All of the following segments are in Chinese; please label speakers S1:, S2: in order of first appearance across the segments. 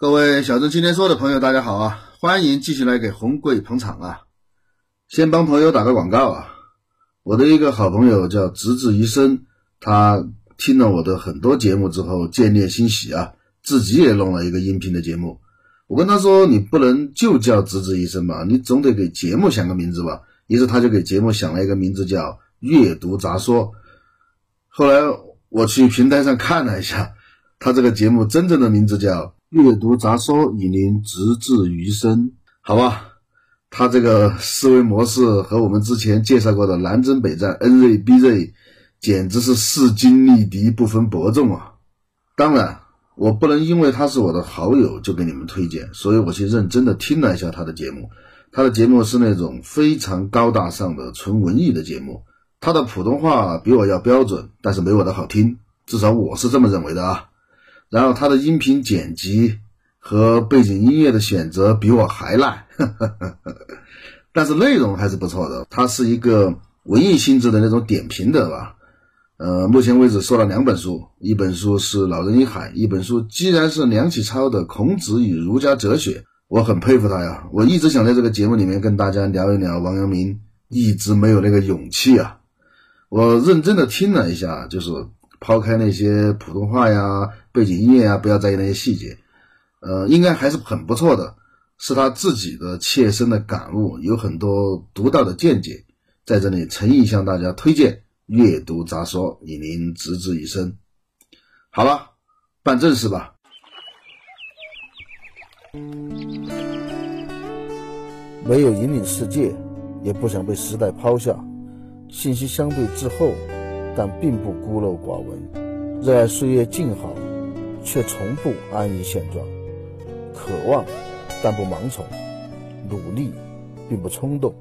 S1: 各位小郑今天说的朋友，大家好啊！欢迎继续来给红贵捧场啊！先帮朋友打个广告啊！我的一个好朋友叫直至一生，他听了我的很多节目之后，见猎欣喜啊，自己也弄了一个音频的节目。我跟他说：“你不能就叫直至一生吧，你总得给节目想个名字吧。”于是他就给节目想了一个名字叫《阅读杂说》。后来我去平台上看了一下，他这个节目真正的名字叫。阅读杂说，以您直至余生，好吧？他这个思维模式和我们之前介绍过的南征北战、恩锐 B 锐，简直是势均力敌，不分伯仲啊！当然，我不能因为他是我的好友就给你们推荐，所以我去认真的听了一下他的节目。他的节目是那种非常高大上的纯文艺的节目，他的普通话比我要标准，但是没我的好听，至少我是这么认为的啊。然后他的音频剪辑和背景音乐的选择比我还烂，但是内容还是不错的。他是一个文艺性质的那种点评的吧？呃，目前为止说了两本书，一本书是《老人与海》，一本书既然是梁启超的《孔子与儒家哲学》，我很佩服他呀。我一直想在这个节目里面跟大家聊一聊王阳明，一直没有那个勇气啊。我认真的听了一下，就是。抛开那些普通话呀、背景音乐啊，不要在意那些细节，呃，应该还是很不错的，是他自己的切身的感悟，有很多独到的见解，在这里诚意向大家推荐阅读杂说，以您直至一生。好了，办正事吧。
S2: 没有引领世界，也不想被时代抛下，信息相对滞后。但并不孤陋寡闻，热爱岁月静好，却从不安于现状；渴望，但不盲从；努力，并不冲动。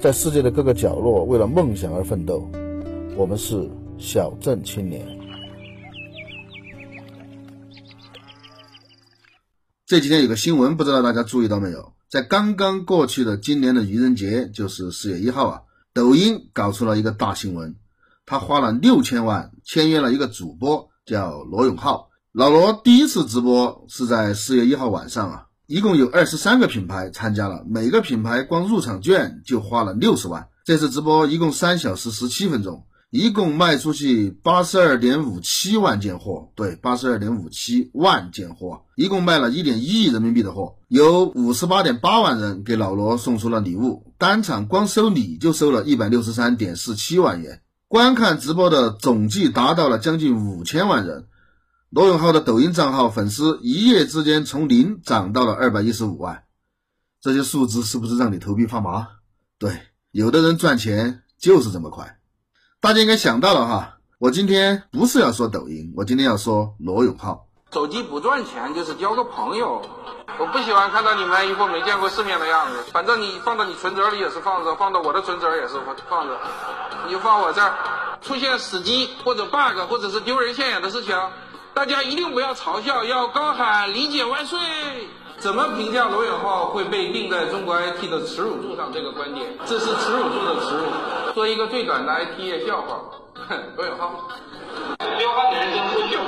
S2: 在世界的各个角落，为了梦想而奋斗。我们是小镇青年。
S1: 这几天有个新闻，不知道大家注意到没有？在刚刚过去的今年的愚人节，就是四月一号啊，抖音搞出了一个大新闻。他花了六千万签约了一个主播，叫罗永浩。老罗第一次直播是在四月一号晚上啊，一共有二十三个品牌参加了，每个品牌光入场券就花了六十万。这次直播一共三小时十七分钟，一共卖出去八十二点五七万件货，对，八十二点五七万件货，一共卖了一点一亿人民币的货，有五十八点八万人给老罗送出了礼物，单场光收礼就收了一百六十三点四七万元。观看直播的总计达到了将近五千万人，罗永浩的抖音账号粉丝一夜之间从零涨到了二百一十五万，这些数字是不是让你头皮发麻？对，有的人赚钱就是这么快。大家应该想到了哈，我今天不是要说抖音，我今天要说罗永浩。
S3: 手机不赚钱，就是交个朋友。我不喜欢看到你们一副没见过世面的样子。反正你放到你存折里也是放着，放到我的存折也是放着。你就放我这儿，出现死机或者 bug 或者是丢人现眼的事情，大家一定不要嘲笑，要高喊理解万岁。怎么评价罗永浩会被定在中国 IT 的耻辱柱上？这个观点，这是耻辱柱的耻辱。说一个最短的 IT 业笑话，罗永浩，彪悍的人生不秀。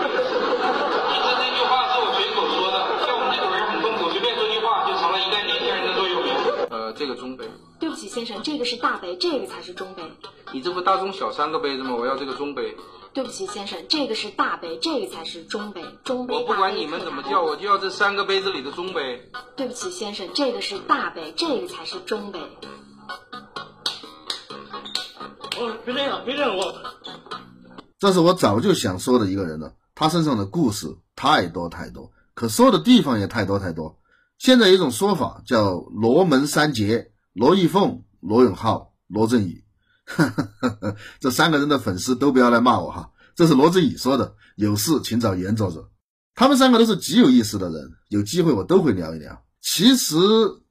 S3: 这个中杯，
S4: 对不起先生，这个是大杯，这个才是中杯。
S3: 你这不大中小三个杯子吗？我要这个中杯。
S4: 对不起先生，这个是大杯，这个才是中杯。中杯。
S3: 我不管你们怎么叫，我就要这三个杯子里的中杯。
S4: 对不起先生，这个是大杯，这个才是中杯。
S5: 哦，别这样，别这样，我。
S1: 这是我早就想说的一个人了，他身上的故事太多太多，可说的地方也太多太多。现在有一种说法叫“罗门三杰”：罗玉凤、罗永浩、罗振宇。这三个人的粉丝都不要来骂我哈，这是罗振宇说的。有事请找原作者。他们三个都是极有意思的人，有机会我都会聊一聊。其实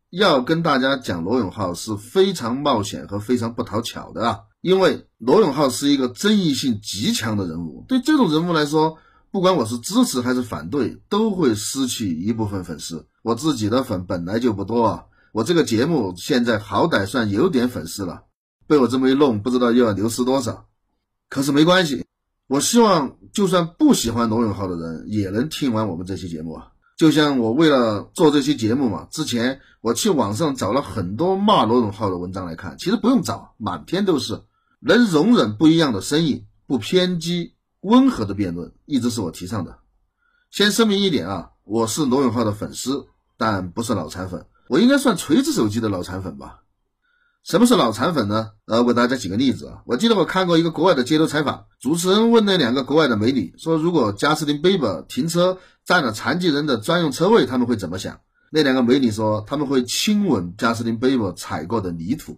S1: 要跟大家讲罗永浩是非常冒险和非常不讨巧的啊，因为罗永浩是一个争议性极强的人物。对这种人物来说，不管我是支持还是反对，都会失去一部分粉丝。我自己的粉本来就不多啊，我这个节目现在好歹算有点粉丝了，被我这么一弄，不知道又要流失多少。可是没关系，我希望就算不喜欢罗永浩的人也能听完我们这期节目啊。就像我为了做这期节目嘛，之前我去网上找了很多骂罗永浩的文章来看，其实不用找，满篇都是能容忍不一样的声音，不偏激、温和的辩论，一直是我提倡的。先声明一点啊，我是罗永浩的粉丝，但不是脑残粉，我应该算锤子手机的脑残粉吧。什么是脑残粉呢？呃，我给大家举个例子啊。我记得我看过一个国外的街头采访，主持人问那两个国外的美女说，如果加斯汀·贝伯停车占了残疾人的专用车位，他们会怎么想？那两个美女说，他们会亲吻加斯汀·贝伯踩过的泥土。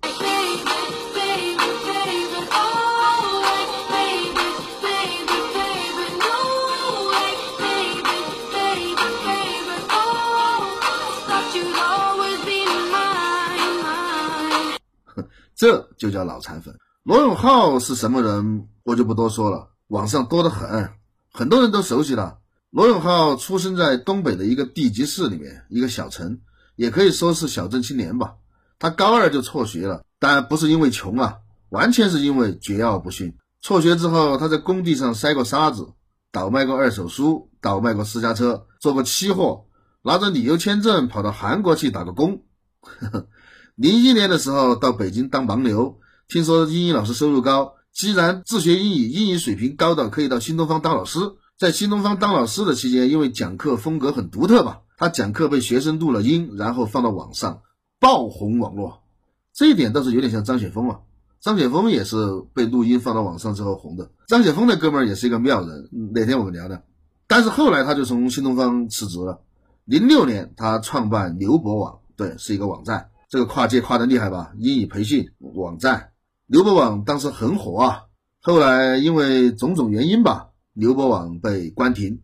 S1: 这就叫脑残粉。罗永浩是什么人，我就不多说了，网上多得很，很多人都熟悉了。罗永浩出生在东北的一个地级市里面，一个小城，也可以说是小镇青年吧。他高二就辍学了，但不是因为穷啊，完全是因为桀骜不驯。辍学之后，他在工地上塞过沙子，倒卖过二手书，倒卖过私家车，做过期货，拿着旅游签证跑到韩国去打个工。呵 呵零一年的时候到北京当盲流，听说英语老师收入高，既然自学英语，英语水平高的可以到新东方当老师。在新东方当老师的期间，因为讲课风格很独特吧，他讲课被学生录了音，然后放到网上爆红网络。这一点倒是有点像张雪峰啊，张雪峰也是被录音放到网上之后红的。张雪峰那哥们儿也是一个妙人，哪天我们聊聊。但是后来他就从新东方辞职了。零六年他创办牛博网，对，是一个网站。这个跨界跨的厉害吧？英语培训网站牛博网当时很火啊，后来因为种种原因吧，牛博网被关停。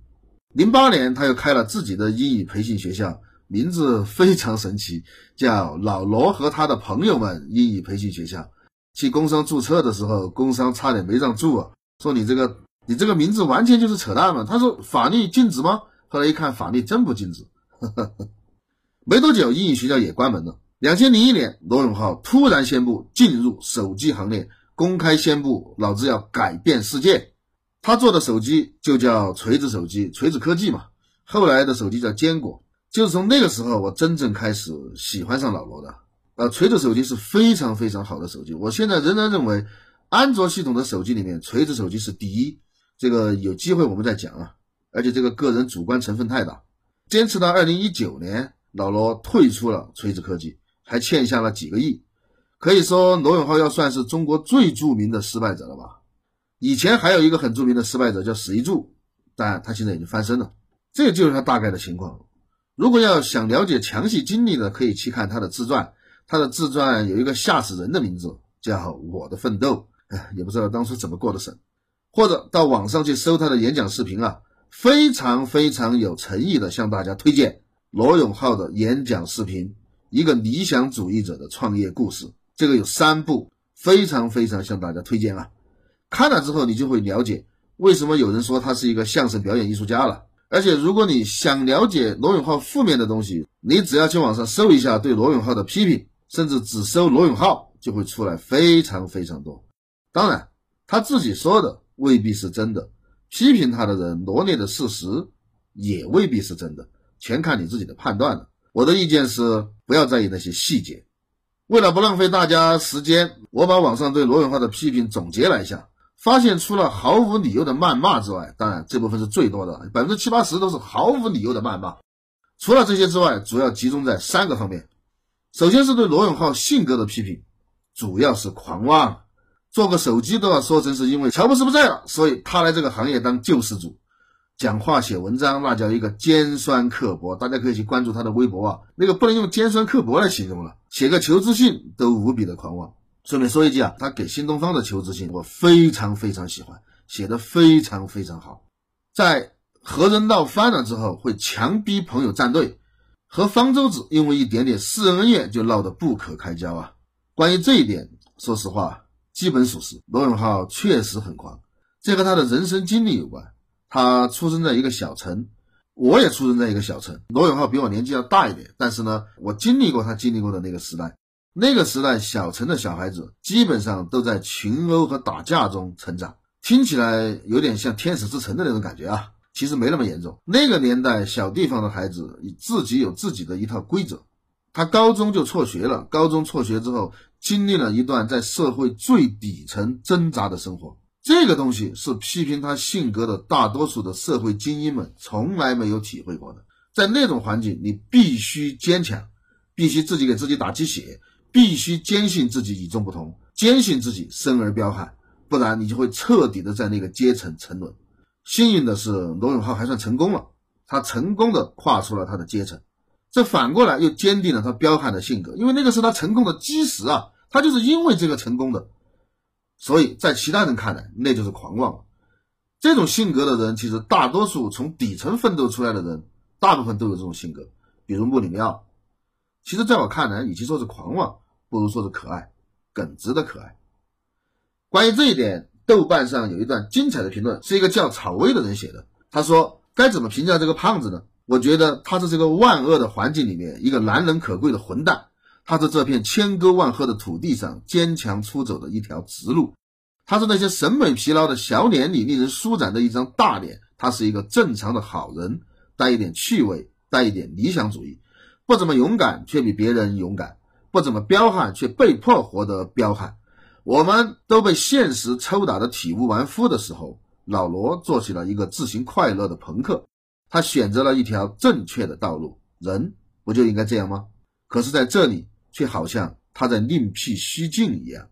S1: 零八年他又开了自己的英语培训学校，名字非常神奇，叫老罗和他的朋友们英语培训学校。去工商注册的时候，工商差点没让注啊，说你这个你这个名字完全就是扯淡嘛。他说法律禁止吗？后来一看法律真不禁止，没多久英语学校也关门了。两千零一年，罗永浩突然宣布进入手机行业，公开宣布老子要改变世界。他做的手机就叫锤子手机，锤子科技嘛。后来的手机叫坚果。就是从那个时候，我真正开始喜欢上老罗的。呃，锤子手机是非常非常好的手机。我现在仍然认为，安卓系统的手机里面，锤子手机是第一。这个有机会我们再讲啊。而且这个个人主观成分太大。坚持到二零一九年，老罗退出了锤子科技。还欠下了几个亿，可以说罗永浩要算是中国最著名的失败者了吧？以前还有一个很著名的失败者叫史一柱，但他现在已经翻身了。这就是他大概的情况。如果要想了解详细经历的，可以去看他的自传。他的自传有一个吓死人的名字，叫《我的奋斗》。也不知道当初怎么过的审。或者到网上去搜他的演讲视频啊，非常非常有诚意的向大家推荐罗永浩的演讲视频。一个理想主义者的创业故事，这个有三部，非常非常向大家推荐啊！看了之后，你就会了解为什么有人说他是一个相声表演艺术家了。而且，如果你想了解罗永浩负面的东西，你只要去网上搜一下对罗永浩的批评，甚至只搜罗永浩，就会出来非常非常多。当然，他自己说的未必是真的，批评他的人罗列的事实也未必是真的，全看你自己的判断了。我的意见是，不要在意那些细节。为了不浪费大家时间，我把网上对罗永浩的批评总结了一下，发现除了毫无理由的谩骂之外，当然这部分是最多的，百分之七八十都是毫无理由的谩骂。除了这些之外，主要集中在三个方面。首先是对罗永浩性格的批评，主要是狂妄，做个手机都要说成是因为乔布斯不在了，所以他来这个行业当救世主。讲话写文章那叫一个尖酸刻薄，大家可以去关注他的微博啊，那个不能用尖酸刻薄来形容了。写个求职信都无比的狂妄。顺便说一句啊，他给新东方的求职信我非常非常喜欢，写的非常非常好。在和人闹翻了之后，会强逼朋友站队，和方舟子因为一点点私人恩怨就闹得不可开交啊。关于这一点，说实话，基本属实。罗永浩确实很狂，这和他的人生经历有关。他出生在一个小城，我也出生在一个小城。罗永浩比我年纪要大一点，但是呢，我经历过他经历过的那个时代。那个时代，小城的小孩子基本上都在群殴和打架中成长，听起来有点像天使之城的那种感觉啊。其实没那么严重。那个年代，小地方的孩子自己有自己的一套规则。他高中就辍学了，高中辍学之后，经历了一段在社会最底层挣扎的生活。这个东西是批评他性格的大多数的社会精英们从来没有体会过的。在那种环境，你必须坚强，必须自己给自己打鸡血，必须坚信自己与众不同，坚信自己生而彪悍，不然你就会彻底的在那个阶层沉沦。幸运的是，罗永浩还算成功了，他成功的跨出了他的阶层。这反过来又坚定了他彪悍的性格，因为那个是他成功的基石啊，他就是因为这个成功的，所以在其他人看来那就是狂妄。这种性格的人，其实大多数从底层奋斗出来的人，大部分都有这种性格。比如穆里尼奥，其实在我看来，与其说是狂妄，不如说是可爱，耿直的可爱。关于这一点，豆瓣上有一段精彩的评论，是一个叫草薇的人写的。他说：“该怎么评价这个胖子呢？”我觉得他是这个万恶的环境里面一个难能可贵的混蛋，他是这片千沟万壑的土地上坚强出走的一条直路，他是那些审美疲劳的小脸里令人舒展的一张大脸，他是一个正常的好人，带一点趣味，带一点理想主义，不怎么勇敢却比别人勇敢，不怎么彪悍却被迫活得彪悍。我们都被现实抽打的体无完肤的时候，老罗做起了一个自行快乐的朋克。他选择了一条正确的道路，人不就应该这样吗？可是在这里却好像他在另辟蹊径一样。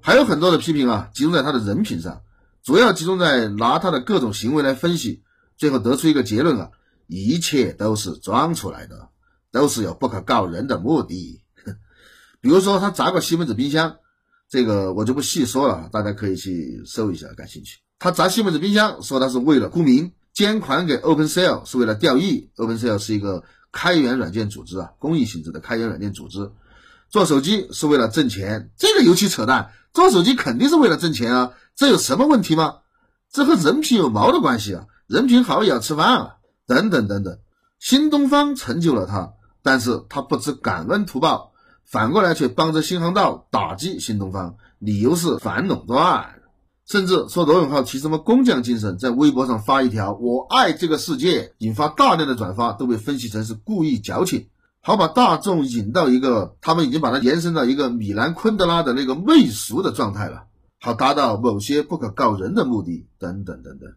S1: 还有很多的批评啊，集中在他的人品上，主要集中在拿他的各种行为来分析，最后得出一个结论啊：一切都是装出来的，都是有不可告人的目的。比如说他砸过西门子冰箱，这个我就不细说了，大家可以去搜一下，感兴趣。他砸西门子冰箱，说他是为了沽名。捐款给 OpenSale 是为了钓益，OpenSale 是一个开源软件组织啊，公益性质的开源软件组织。做手机是为了挣钱，这个尤其扯淡。做手机肯定是为了挣钱啊，这有什么问题吗？这和人品有毛的关系啊？人品好也要吃饭啊，等等等等。新东方成就了他，但是他不知感恩图报，反过来却帮着新航道打击新东方，理由是反垄断。甚至说罗永浩提什么工匠精神，在微博上发一条“我爱这个世界”，引发大量的转发，都被分析成是故意矫情，好把大众引到一个他们已经把它延伸到一个米兰昆德拉的那个媚俗的状态了，好达到某些不可告人的目的，等等等等。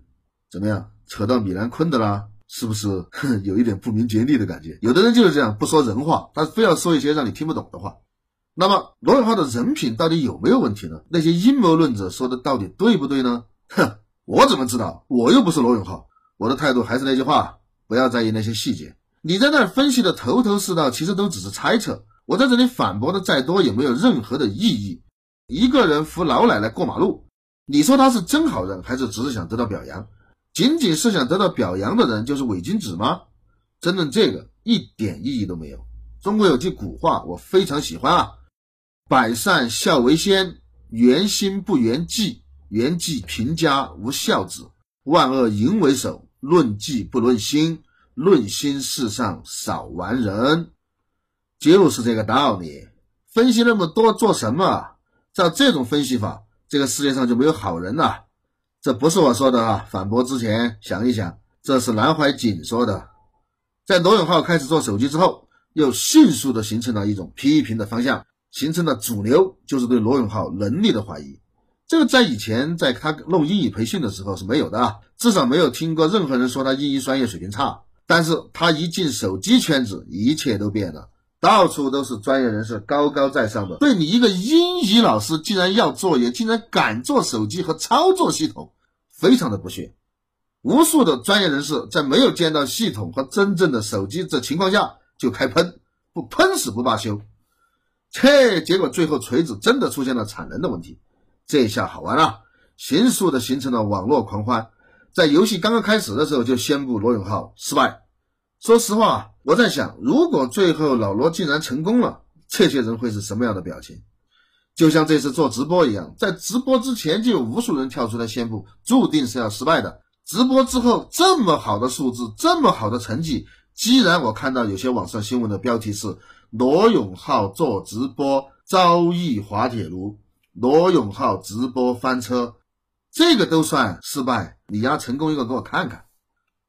S1: 怎么样？扯到米兰昆德拉，是不是 有一点不明觉厉的感觉？有的人就是这样，不说人话，他非要说一些让你听不懂的话。那么罗永浩的人品到底有没有问题呢？那些阴谋论者说的到底对不对呢？哼，我怎么知道？我又不是罗永浩。我的态度还是那句话，不要在意那些细节。你在那儿分析的头头是道，其实都只是猜测。我在这里反驳的再多也没有任何的意义。一个人扶老奶奶过马路，你说他是真好人，还是只是想得到表扬？仅仅是想得到表扬的人就是伪君子吗？争论这个一点意义都没有。中国有句古话，我非常喜欢啊。百善孝为先，圆心不圆迹，圆迹贫家无孝子。万恶淫为首，论迹不论心，论心世上少完人。就是这个道理。分析那么多做什么？照这种分析法，这个世界上就没有好人了。这不是我说的啊！反驳之前想一想，这是南怀瑾说的。在罗永浩开始做手机之后，又迅速的形成了一种批评的方向。形成了主流就是对罗永浩能力的怀疑，这个在以前在他弄英语培训的时候是没有的啊，至少没有听过任何人说他英语专业水平差。但是他一进手机圈子，一切都变了，到处都是专业人士高高在上的，对你一个英语老师竟然要做，也竟然敢做手机和操作系统，非常的不屑。无数的专业人士在没有见到系统和真正的手机的情况下就开喷，不喷死不罢休。切，结果最后锤子真的出现了产能的问题，这下好玩了，迅速的形成了网络狂欢，在游戏刚刚开始的时候就宣布罗永浩失败。说实话，我在想，如果最后老罗竟然成功了，这些人会是什么样的表情？就像这次做直播一样，在直播之前就有无数人跳出来宣布，注定是要失败的。直播之后这么好的数字，这么好的成绩，既然我看到有些网上新闻的标题是。罗永浩做直播遭遇滑铁卢，罗永浩直播翻车，这个都算失败。你丫成功一个给我看看。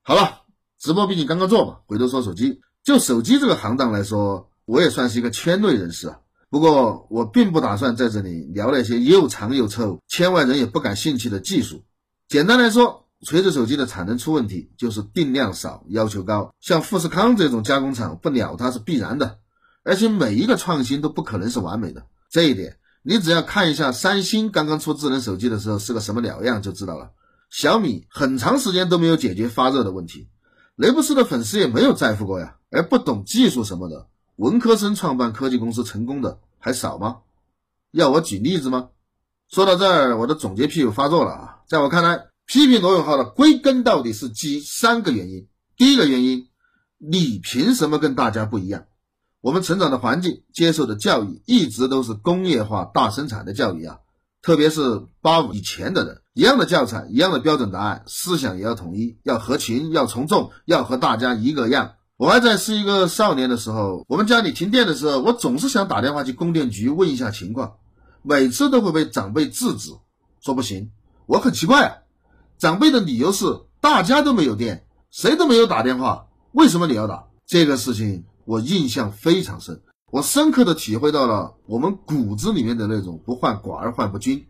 S1: 好了，直播毕竟刚刚做嘛，回头说手机。就手机这个行当来说，我也算是一个圈内人士啊。不过我并不打算在这里聊那些又长又臭、圈外人也不感兴趣的技术。简单来说，锤子手机的产能出问题，就是定量少、要求高。像富士康这种加工厂不鸟它是必然的，而且每一个创新都不可能是完美的。这一点，你只要看一下三星刚刚出智能手机的时候是个什么鸟样就知道了。小米很长时间都没有解决发热的问题，雷布斯的粉丝也没有在乎过呀。而不懂技术什么的，文科生创办科技公司成功的还少吗？要我举例子吗？说到这儿，我的总结屁又发作了啊！在我看来，批评罗永浩的归根到底是基于三个原因。第一个原因，你凭什么跟大家不一样？我们成长的环境、接受的教育一直都是工业化大生产的教育啊，特别是八五以前的人，一样的教材，一样的标准答案，思想也要统一，要合群，要从众，要和大家一个样。我还在是一个少年的时候，我们家里停电的时候，我总是想打电话去供电局问一下情况，每次都会被长辈制止，说不行。我很奇怪啊，长辈的理由是大家都没有电，谁都没有打电话，为什么你要打？这个事情我印象非常深，我深刻的体会到了我们骨子里面的那种不患寡而患不均。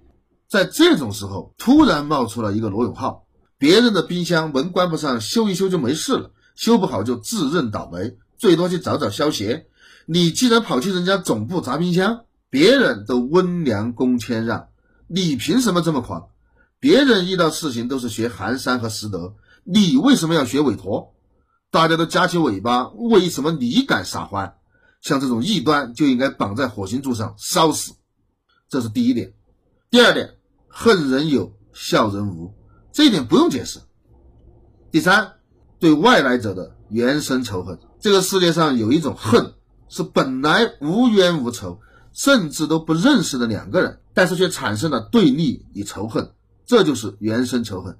S1: 在这种时候，突然冒出了一个罗永浩，别人的冰箱门关不上，修一修就没事了。修不好就自认倒霉，最多去找找消协。你既然跑去人家总部砸冰箱，别人都温良恭谦让，你凭什么这么狂？别人遇到事情都是学寒山和拾得，你为什么要学韦陀？大家都夹起尾巴，为什么你敢撒欢？像这种异端就应该绑在火星柱上烧死。这是第一点。第二点，恨人有，笑人无，这一点不用解释。第三。对外来者的原生仇恨，这个世界上有一种恨，是本来无冤无仇，甚至都不认识的两个人，但是却产生了对立与仇恨，这就是原生仇恨。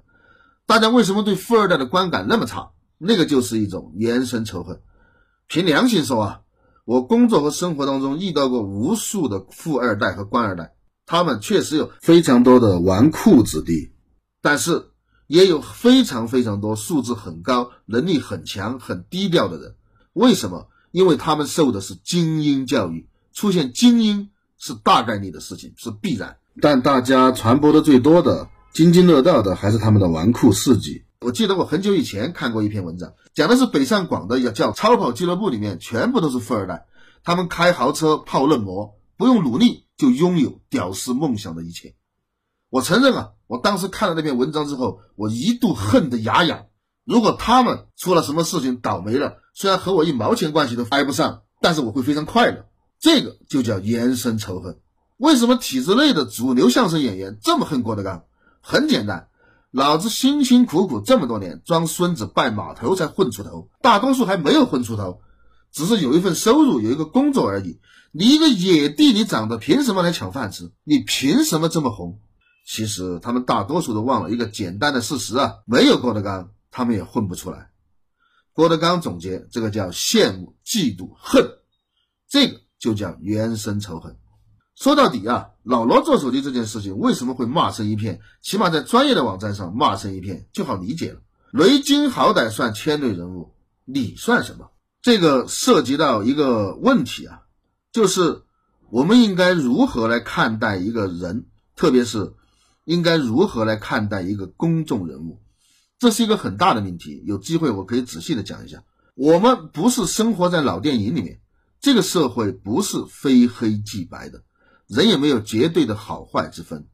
S1: 大家为什么对富二代的观感那么差？那个就是一种原生仇恨。凭良心说啊，我工作和生活当中遇到过无数的富二代和官二代，他们确实有非常多的纨绔子弟，但是。也有非常非常多素质很高、能力很强、很低调的人。为什么？因为他们受的是精英教育，出现精英是大概率的事情，是必然。但大家传播的最多的、津津乐道的，还是他们的纨绔事迹。我记得我很久以前看过一篇文章，讲的是北上广的叫超跑俱乐部里面，全部都是富二代，他们开豪车、泡嫩模，不用努力就拥有屌丝梦想的一切。我承认啊，我当时看了那篇文章之后，我一度恨得牙痒。如果他们出了什么事情倒霉了，虽然和我一毛钱关系都挨不上，但是我会非常快乐。这个就叫延伸仇恨。为什么体制内的主流相声演员这么恨郭德纲？很简单，老子辛辛苦苦这么多年装孙子拜码头才混出头，大多数还没有混出头，只是有一份收入，有一个工作而已。你一个野地里长的，凭什么来抢饭吃？你凭什么这么红？其实他们大多数都忘了一个简单的事实啊，没有郭德纲，他们也混不出来。郭德纲总结，这个叫羡慕、嫉妒、恨，这个就叫原生仇恨。说到底啊，老罗做手机这件事情为什么会骂声一片？起码在专业的网站上骂声一片就好理解了。雷军好歹算圈内人物，你算什么？这个涉及到一个问题啊，就是我们应该如何来看待一个人，特别是。应该如何来看待一个公众人物？这是一个很大的命题。有机会我可以仔细的讲一下。我们不是生活在老电影里面，这个社会不是非黑即白的，人也没有绝对的好坏之分。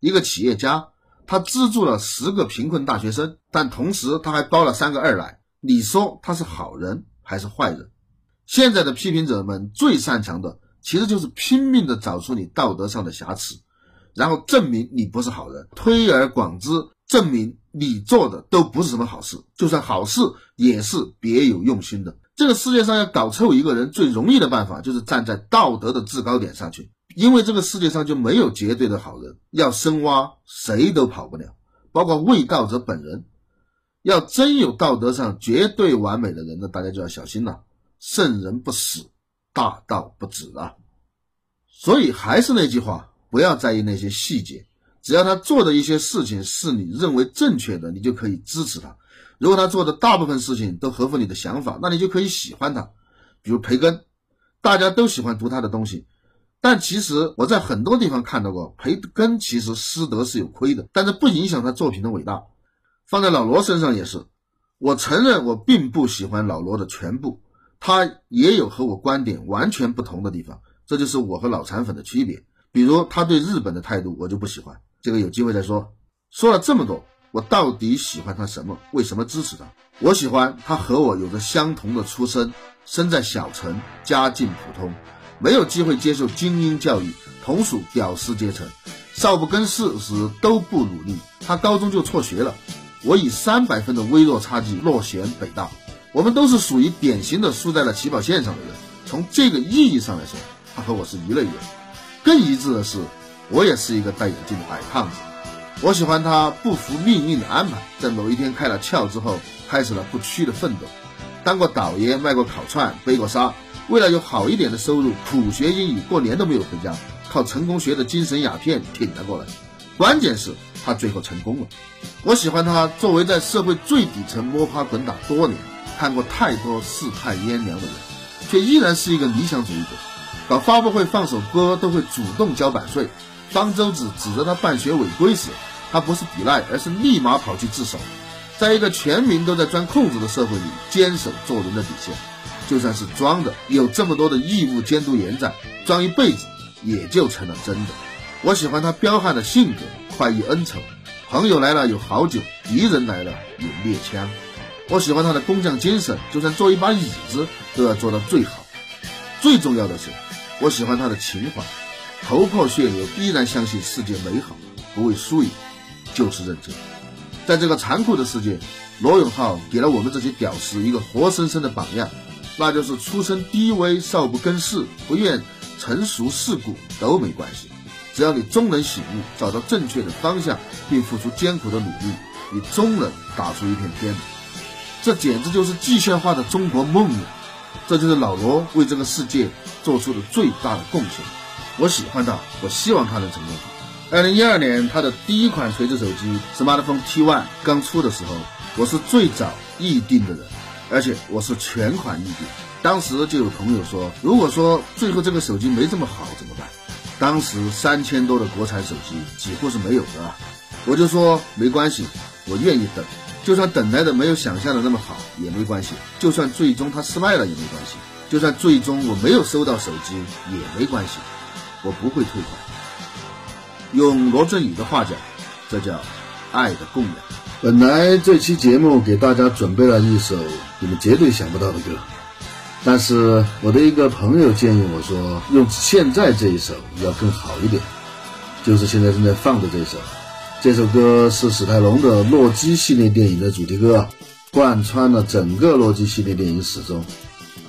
S1: 一个企业家，他资助了十个贫困大学生，但同时他还包了三个二奶，你说他是好人还是坏人？现在的批评者们最擅长的，其实就是拼命的找出你道德上的瑕疵。然后证明你不是好人，推而广之，证明你做的都不是什么好事，就算好事也是别有用心的。这个世界上要搞臭一个人最容易的办法，就是站在道德的制高点上去，因为这个世界上就没有绝对的好人，要深挖谁都跑不了，包括未道者本人。要真有道德上绝对完美的人，那大家就要小心了，圣人不死，大道不止啊。所以还是那句话。不要在意那些细节，只要他做的一些事情是你认为正确的，你就可以支持他。如果他做的大部分事情都合乎你的想法，那你就可以喜欢他。比如培根，大家都喜欢读他的东西，但其实我在很多地方看到过，培根其实师德是有亏的，但是不影响他作品的伟大。放在老罗身上也是，我承认我并不喜欢老罗的全部，他也有和我观点完全不同的地方，这就是我和脑残粉的区别。比如他对日本的态度，我就不喜欢，这个有机会再说。说了这么多。我到底喜欢他什么？为什么支持他？我喜欢他和我有着相同的出身，生在小城，家境普通，没有机会接受精英教育，同属屌丝阶层，少不更事时都不努力。他高中就辍学了，我以三百分的微弱差距落选北大。我们都是属于典型的输在了起跑线上的人。从这个意义上来说，他和我是一类人。更一致的是，我也是一个戴眼镜的矮胖子。我喜欢他不服命运的安排，在某一天开了窍之后，开始了不屈的奋斗。当过导爷，卖过烤串，背过沙，为了有好一点的收入，苦学英语，过年都没有回家，靠成功学的精神鸦片挺了过来。关键是，他最后成功了。我喜欢他作为在社会最底层摸爬滚打多年，看过太多世态炎凉的人，却依然是一个理想主义者。搞发布会放首歌都会主动交版税。方舟子指着他办学违规时，他不是抵赖，而是立马跑去自首。在一个全民都在钻空子的社会里，坚守做人的底线，就算是装的，有这么多的义务监督员在，装一辈子也就成了真的。我喜欢他彪悍的性格，快意恩仇，朋友来了有好酒，敌人来了有猎枪。我喜欢他的工匠精神，就算做一把椅子都要做到最好。最重要的是，我喜欢他的情怀。头破血流，依然相信世界美好，不为输赢，就是认真。在这个残酷的世界，罗永浩给了我们这些屌丝一个活生生的榜样，那就是出身低微、少不更事、不愿成熟世故都没关系，只要你终能醒悟，找到正确的方向，并付出艰苦的努力，你终能打出一片天。这简直就是具象化的中国梦呀！这就是老罗为这个世界做出的最大的贡献。我喜欢他，我希望他能成功。二零一二年，他的第一款锤子手机 Smartphone T1 刚出的时候，我是最早预定的人，而且我是全款预定。当时就有朋友说，如果说最后这个手机没这么好怎么办？当时三千多的国产手机几乎是没有的，我就说没关系，我愿意等，就算等来的没有想象的那么好也没关系，就算最终它失败了也没关系，就算最终我没有收到手机也没关系。我不会退款。用罗振宇的话讲，这叫爱的供养。本来这期节目给大家准备了一首你们绝对想不到的歌，但是我的一个朋友建议我说，用现在这一首要更好一点，就是现在正在放的这首。这首歌是史泰龙的《洛基》系列电影的主题歌，贯穿了整个洛基系列电影始终，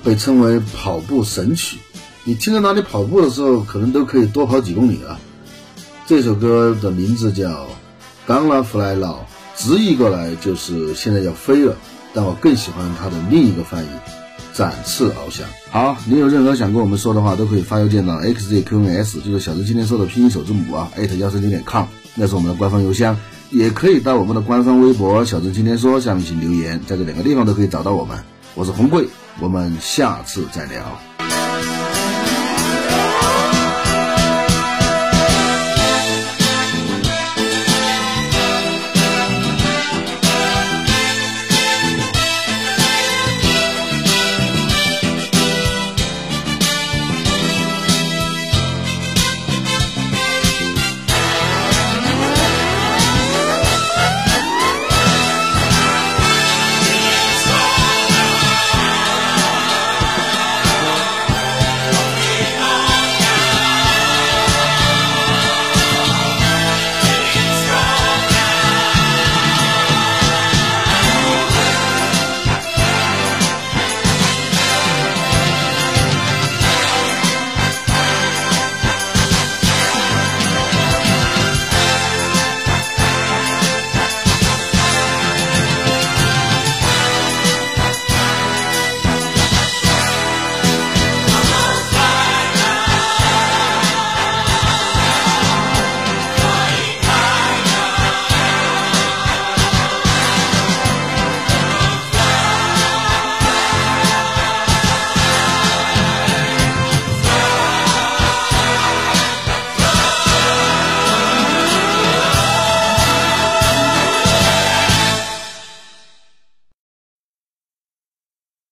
S1: 被称为跑步神曲。你听到哪里跑步的时候，可能都可以多跑几公里啊！这首歌的名字叫《Gonna Fly Now》，直译过来就是现在要飞了。但我更喜欢它的另一个翻译——展翅翱翔。好，你有任何想跟我们说的话，都可以发邮件到 xzqns，就是小陈今天说的拼音首字母啊，艾特幺三零点 com，那是我们的官方邮箱。也可以到我们的官方微博“小陈今天说”下面请留言，在这两个地方都可以找到我们。我是红贵，我们下次再聊。